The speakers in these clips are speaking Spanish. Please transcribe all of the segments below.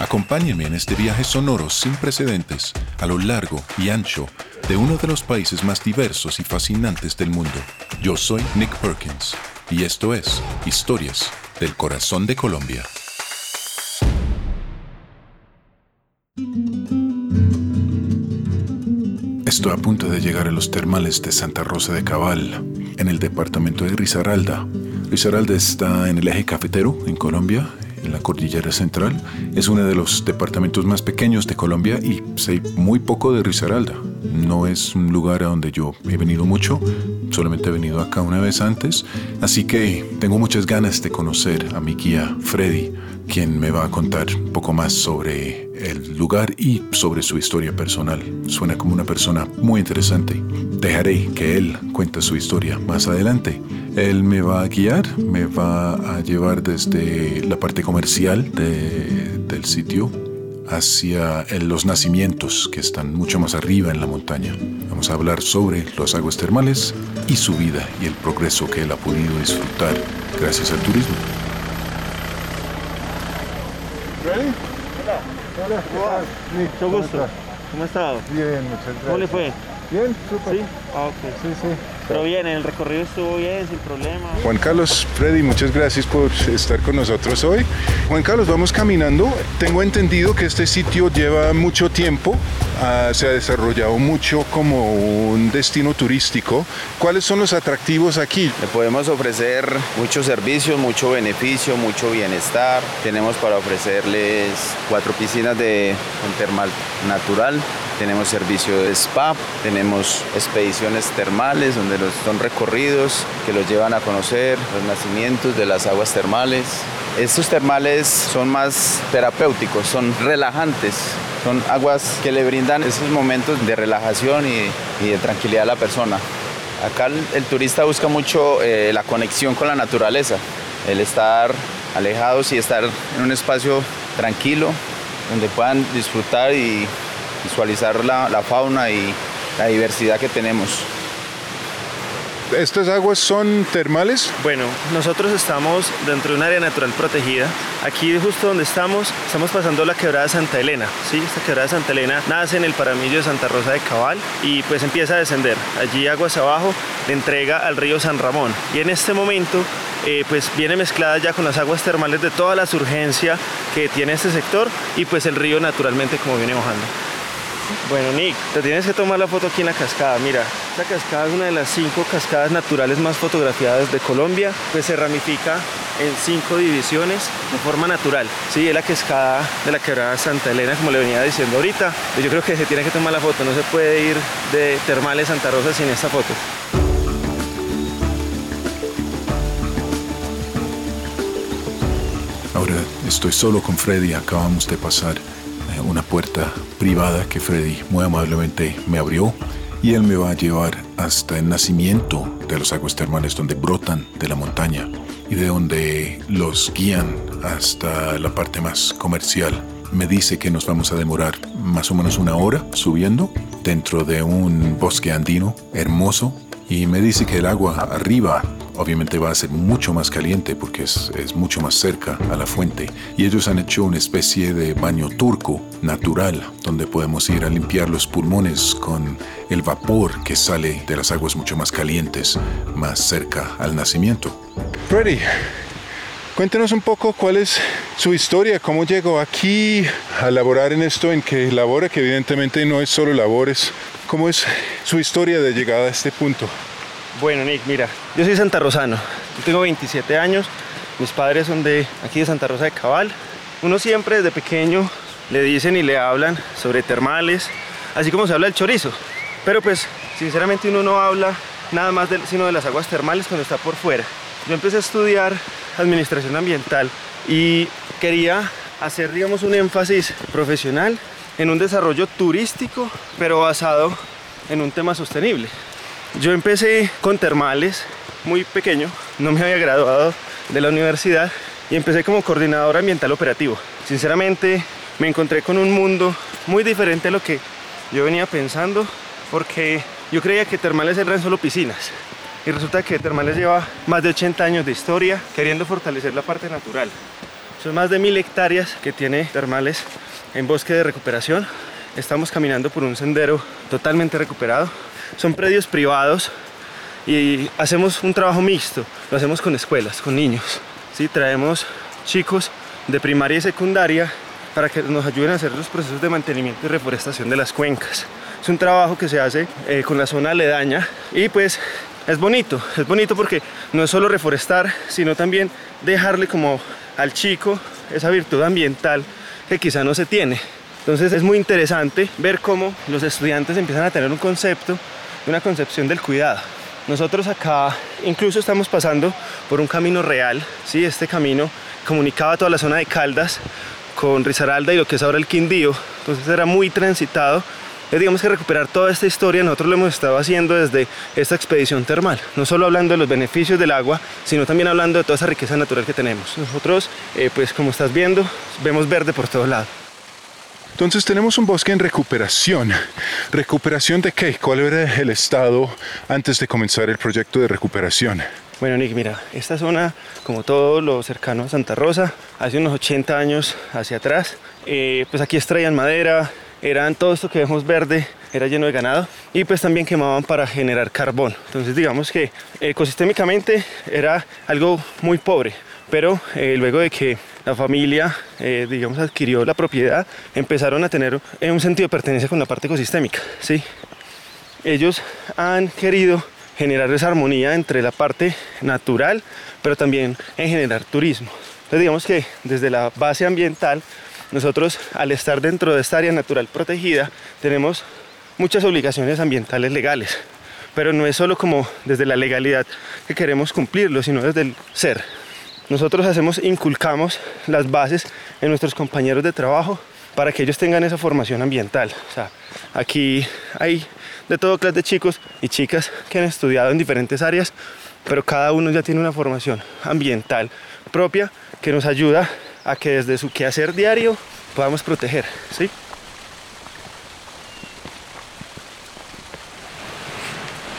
Acompáñenme en este viaje sonoro sin precedentes a lo largo y ancho de uno de los países más diversos y fascinantes del mundo. Yo soy Nick Perkins y esto es Historias del Corazón de Colombia. Estoy a punto de llegar a los termales de Santa Rosa de Cabal, en el departamento de Risaralda. Risaralda está en el eje cafetero, en Colombia, en la cordillera central. Es uno de los departamentos más pequeños de Colombia y sé muy poco de Risaralda. No es un lugar a donde yo he venido mucho, solamente he venido acá una vez antes, así que tengo muchas ganas de conocer a mi guía Freddy, quien me va a contar un poco más sobre el lugar y sobre su historia personal. Suena como una persona muy interesante. Dejaré que él cuente su historia más adelante. Él me va a guiar, me va a llevar desde la parte comercial del sitio hacia los nacimientos que están mucho más arriba en la montaña. Vamos a hablar sobre las aguas termales y su vida y el progreso que él ha podido disfrutar gracias al turismo. ¿Ready? Hola. Hola. Nick, Mucho gusto. ¿Cómo ha estado? Bien, muchas gracias. ¿Cómo le fue? Bien, súper. ¿Sí? Ah, ok. Sí, sí. Pero bien, el recorrido estuvo bien, sin problema. Juan Carlos, Freddy, muchas gracias por estar con nosotros hoy. Juan Carlos, vamos caminando. Tengo entendido que este sitio lleva mucho tiempo, ah, se ha desarrollado mucho como un destino turístico. ¿Cuáles son los atractivos aquí? Le podemos ofrecer muchos servicios, mucho beneficio, mucho bienestar. Tenemos para ofrecerles cuatro piscinas de con termal natural. Tenemos servicio de spa, tenemos expediciones termales donde los, son recorridos que los llevan a conocer los nacimientos de las aguas termales. Estos termales son más terapéuticos, son relajantes, son aguas que le brindan esos momentos de relajación y, de tranquilidad a la persona. Acá el, el turista busca mucho eh, la conexión con la naturaleza, el estar alejados y estar en un espacio tranquilo donde puedan disfrutar y visualizar la, la fauna y la diversidad que tenemos. ¿Estas aguas son termales? Bueno, nosotros estamos dentro de un área natural protegida. Aquí justo donde estamos, estamos pasando la quebrada Santa Elena. ¿sí? Esta quebrada Santa Elena nace en el paramillo de Santa Rosa de Cabal y pues empieza a descender. Allí aguas abajo le entrega al río San Ramón. Y en este momento eh, pues viene mezclada ya con las aguas termales de toda la surgencia que tiene este sector y pues el río naturalmente como viene bajando. Bueno, Nick, te tienes que tomar la foto aquí en la cascada. Mira, esta cascada es una de las cinco cascadas naturales más fotografiadas de Colombia, pues se ramifica en cinco divisiones de forma natural. Sí, es la cascada de la quebrada Santa Elena, como le venía diciendo ahorita. Yo creo que se tiene que tomar la foto, no se puede ir de Termales Santa Rosa sin esta foto. Ahora estoy solo con Freddy, acabamos de pasar una puerta privada que Freddy muy amablemente me abrió y él me va a llevar hasta el nacimiento de los aguas termales donde brotan de la montaña y de donde los guían hasta la parte más comercial. Me dice que nos vamos a demorar más o menos una hora subiendo dentro de un bosque andino hermoso y me dice que el agua arriba obviamente va a ser mucho más caliente porque es, mucho más cerca a la fuente. Y ellos han hecho una especie de baño turco natural donde podemos ir a limpiar los pulmones con el vapor que sale de las aguas mucho más calientes, más cerca al nacimiento. Freddy, cuéntenos un poco cuál es su historia, cómo llegó aquí a laborar en esto en que labora, que evidentemente no es solo labores. ¿Cómo es su historia de llegada a este punto? Bueno, Nick, mira, yo soy santarrosano, yo tengo 27 años, mis padres son de aquí de Santa Rosa de Cabal. Uno siempre desde pequeño le dicen y le hablan sobre termales, así como se habla del chorizo. Pero pues, sinceramente uno no habla nada más de, sino de las aguas termales cuando está por fuera. Yo empecé a estudiar administración ambiental y quería hacer, digamos, un énfasis profesional en un desarrollo turístico, pero basado en un tema sostenible. Yo empecé con termales muy pequeño, no me había graduado de la universidad y empecé como coordinador ambiental operativo. Sinceramente me encontré con un mundo muy diferente a lo que yo venía pensando porque yo creía que termales eran solo piscinas y resulta que termales lleva más de 80 años de historia queriendo fortalecer la parte natural. Son más de mil hectáreas que tiene termales en bosque de recuperación. Estamos caminando por un sendero totalmente recuperado son predios privados y hacemos un trabajo mixto, lo hacemos con escuelas, con niños. ¿sí? Traemos chicos de primaria y secundaria para que nos ayuden a hacer los procesos de mantenimiento y reforestación de las cuencas. Es un trabajo que se hace eh, con la zona aledaña y pues es bonito, es bonito porque no es solo reforestar, sino también dejarle como al chico esa virtud ambiental que quizá no se tiene. Entonces es muy interesante ver cómo los estudiantes empiezan a tener un concepto una concepción del cuidado. Nosotros acá incluso estamos pasando por un camino real, ¿sí? este camino comunicaba toda la zona de Caldas con Risaralda y lo que es ahora el Quindío, entonces era muy transitado. Es, digamos que recuperar toda esta historia nosotros lo hemos estado haciendo desde esta expedición termal, no solo hablando de los beneficios del agua, sino también hablando de toda esa riqueza natural que tenemos. Nosotros, eh, pues como estás viendo, vemos verde por todos lados. Entonces tenemos un bosque en recuperación. ¿Recuperación de qué? ¿Cuál era el estado antes de comenzar el proyecto de recuperación? Bueno, Nick, mira, esta zona, como todo lo cercano a Santa Rosa, hace unos 80 años hacia atrás, eh, pues aquí extraían madera, eran todo esto que vemos verde, era lleno de ganado y pues también quemaban para generar carbón. Entonces digamos que ecosistémicamente era algo muy pobre, pero eh, luego de que la familia, eh, digamos, adquirió la propiedad, empezaron a tener un sentido de pertenencia con la parte ecosistémica, ¿sí? Ellos han querido generar esa armonía entre la parte natural, pero también en generar turismo. Entonces digamos que desde la base ambiental, nosotros al estar dentro de esta área natural protegida, tenemos muchas obligaciones ambientales legales, pero no es solo como desde la legalidad que queremos cumplirlo, sino desde el ser, nosotros hacemos, inculcamos las bases en nuestros compañeros de trabajo para que ellos tengan esa formación ambiental. O sea, aquí hay de todo clase de chicos y chicas que han estudiado en diferentes áreas, pero cada uno ya tiene una formación ambiental propia que nos ayuda a que desde su quehacer diario podamos proteger, ¿sí?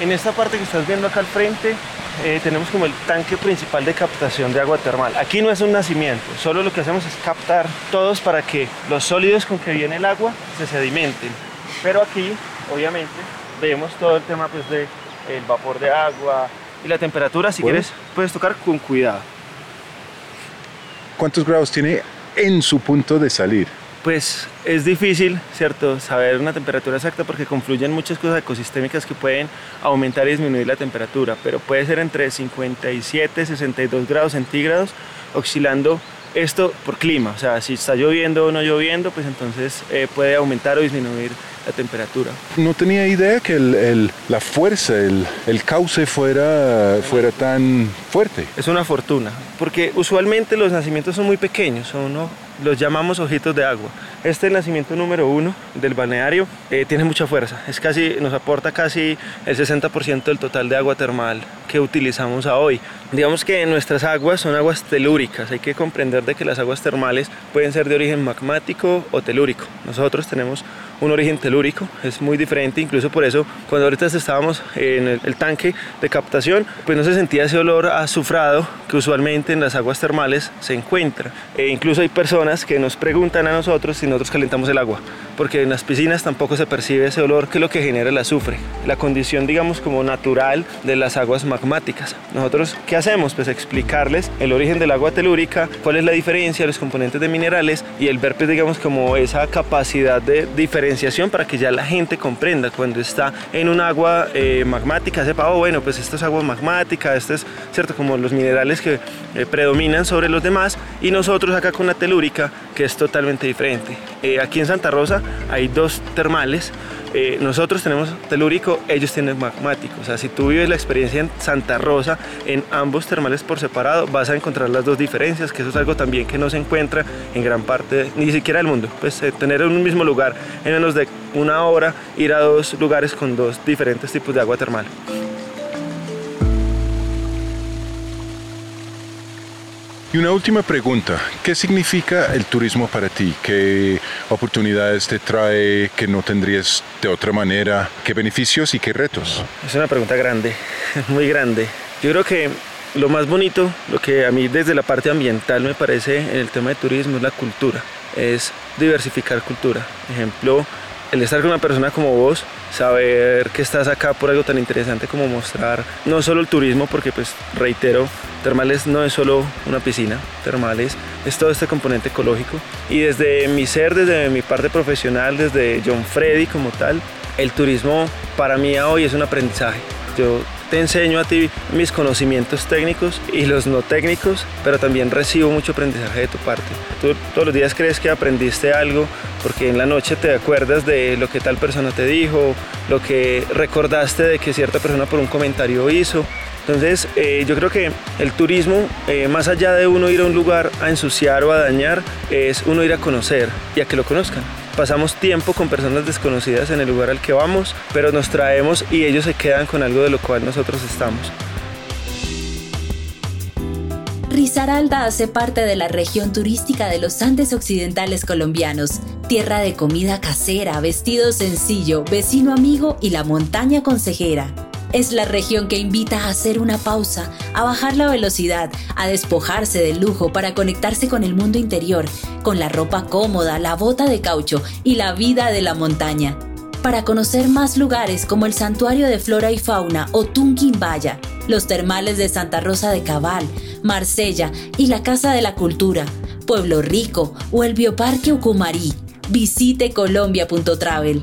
En esta parte que estás viendo acá al frente eh, tenemos como el tanque principal de captación de agua termal. Aquí no es un nacimiento, solo lo que hacemos es captar todos para que los sólidos con que viene el agua se sedimenten. Pero aquí, obviamente, vemos todo el tema pues, de el vapor de agua y la temperatura. Si quieres, puedes tocar con cuidado. ¿Cuántos grados tiene en su punto de salir? Pues es difícil, ¿cierto?, saber una temperatura exacta porque confluyen muchas cosas ecosistémicas que pueden aumentar y disminuir la temperatura, pero puede ser entre 57 y 62 grados centígrados, oscilando esto por clima, o sea, si está lloviendo o no lloviendo, pues entonces eh, puede aumentar o disminuir la temperatura. No tenía idea que la fuerza, el, cauce fuera, fuera tan fuerte. Es una fortuna, porque usualmente los nacimientos son muy pequeños, son los llamamos ojitos de agua. Este nacimiento número uno del balneario eh, tiene mucha fuerza, es casi, nos aporta casi el 60% del total de agua termal que utilizamos a hoy. Digamos que nuestras aguas son aguas telúricas, hay que comprender de que las aguas termales pueden ser de origen magmático o telúrico. Nosotros tenemos un origen telúrico es muy diferente, incluso por eso cuando ahorita estábamos en el, tanque de captación, pues no se sentía ese olor azufrado que usualmente en las aguas termales se encuentra. E incluso hay personas que nos preguntan a nosotros si nosotros calentamos el agua, porque en las piscinas tampoco se percibe ese olor que es lo que genera el azufre, la condición digamos como natural de las aguas magmáticas. Nosotros, ¿qué hacemos? Pues explicarles el origen del agua telúrica, cuál es la diferencia, los componentes de minerales y el ver pues digamos como esa capacidad de para que ya la gente comprenda cuando está en un agua eh, magmática, sepa, oh bueno, pues esto es agua magmática, es, ¿cierto? Como los minerales que eh, predominan sobre los demás y nosotros acá con la telúrica que es totalmente diferente. Eh, aquí en Santa Rosa hay dos termales, eh, nosotros tenemos telúrico, ellos tienen magmático. O sea, si tú vives la experiencia en Santa Rosa, en ambos termales por separado, vas a encontrar las dos diferencias, que eso es algo también que no se encuentra en gran parte, ni siquiera del mundo. Pues eh, tener en un mismo lugar, en menos de una hora, ir a dos lugares con dos diferentes tipos de agua termal. Y una última pregunta, ¿qué significa el turismo para ti? ¿Qué oportunidades te trae que no tendrías de otra manera? ¿Qué beneficios y qué retos? Es una pregunta grande, muy grande. Yo creo que lo más bonito, lo que a mí desde la parte ambiental me parece en el tema de turismo es la cultura, es diversificar cultura. Ejemplo, el estar con una persona como vos, saber que estás acá por algo tan interesante como mostrar no solo el turismo, porque pues reitero, Termales no es solo una piscina, Termales es todo este componente ecológico. Y desde mi ser, desde mi parte profesional, desde John Freddy como tal, el turismo para mí hoy es un aprendizaje. Yo te enseño a ti mis conocimientos técnicos y los no técnicos, pero también recibo mucho aprendizaje de tu parte. Tú todos los días crees que aprendiste algo porque en la noche te acuerdas de lo que tal persona te dijo, lo que recordaste de que cierta persona por un comentario hizo. Entonces, eh, yo creo que el turismo, eh, más allá de uno ir a un lugar a ensuciar o a dañar, es uno ir a conocer y a que lo conozcan pasamos tiempo con personas desconocidas en el lugar al que vamos, pero nos traemos y ellos se quedan con algo de lo cual nosotros estamos. Risaralda hace parte de la región turística de los Andes Occidentales colombianos, tierra de comida casera, vestido sencillo, vecino amigo y la montaña consejera. Es la región que invita a hacer una pausa, a bajar la velocidad, a despojarse del lujo para conectarse con el mundo interior, con la ropa cómoda, la bota de caucho y la vida de la montaña. Para conocer más lugares como el Santuario de Flora y Fauna o Tunquimbaya, los termales de Santa Rosa de Cabal, Marsella y la Casa de la Cultura, Pueblo Rico o el Bioparque Ucumarí, visite colombia.travel.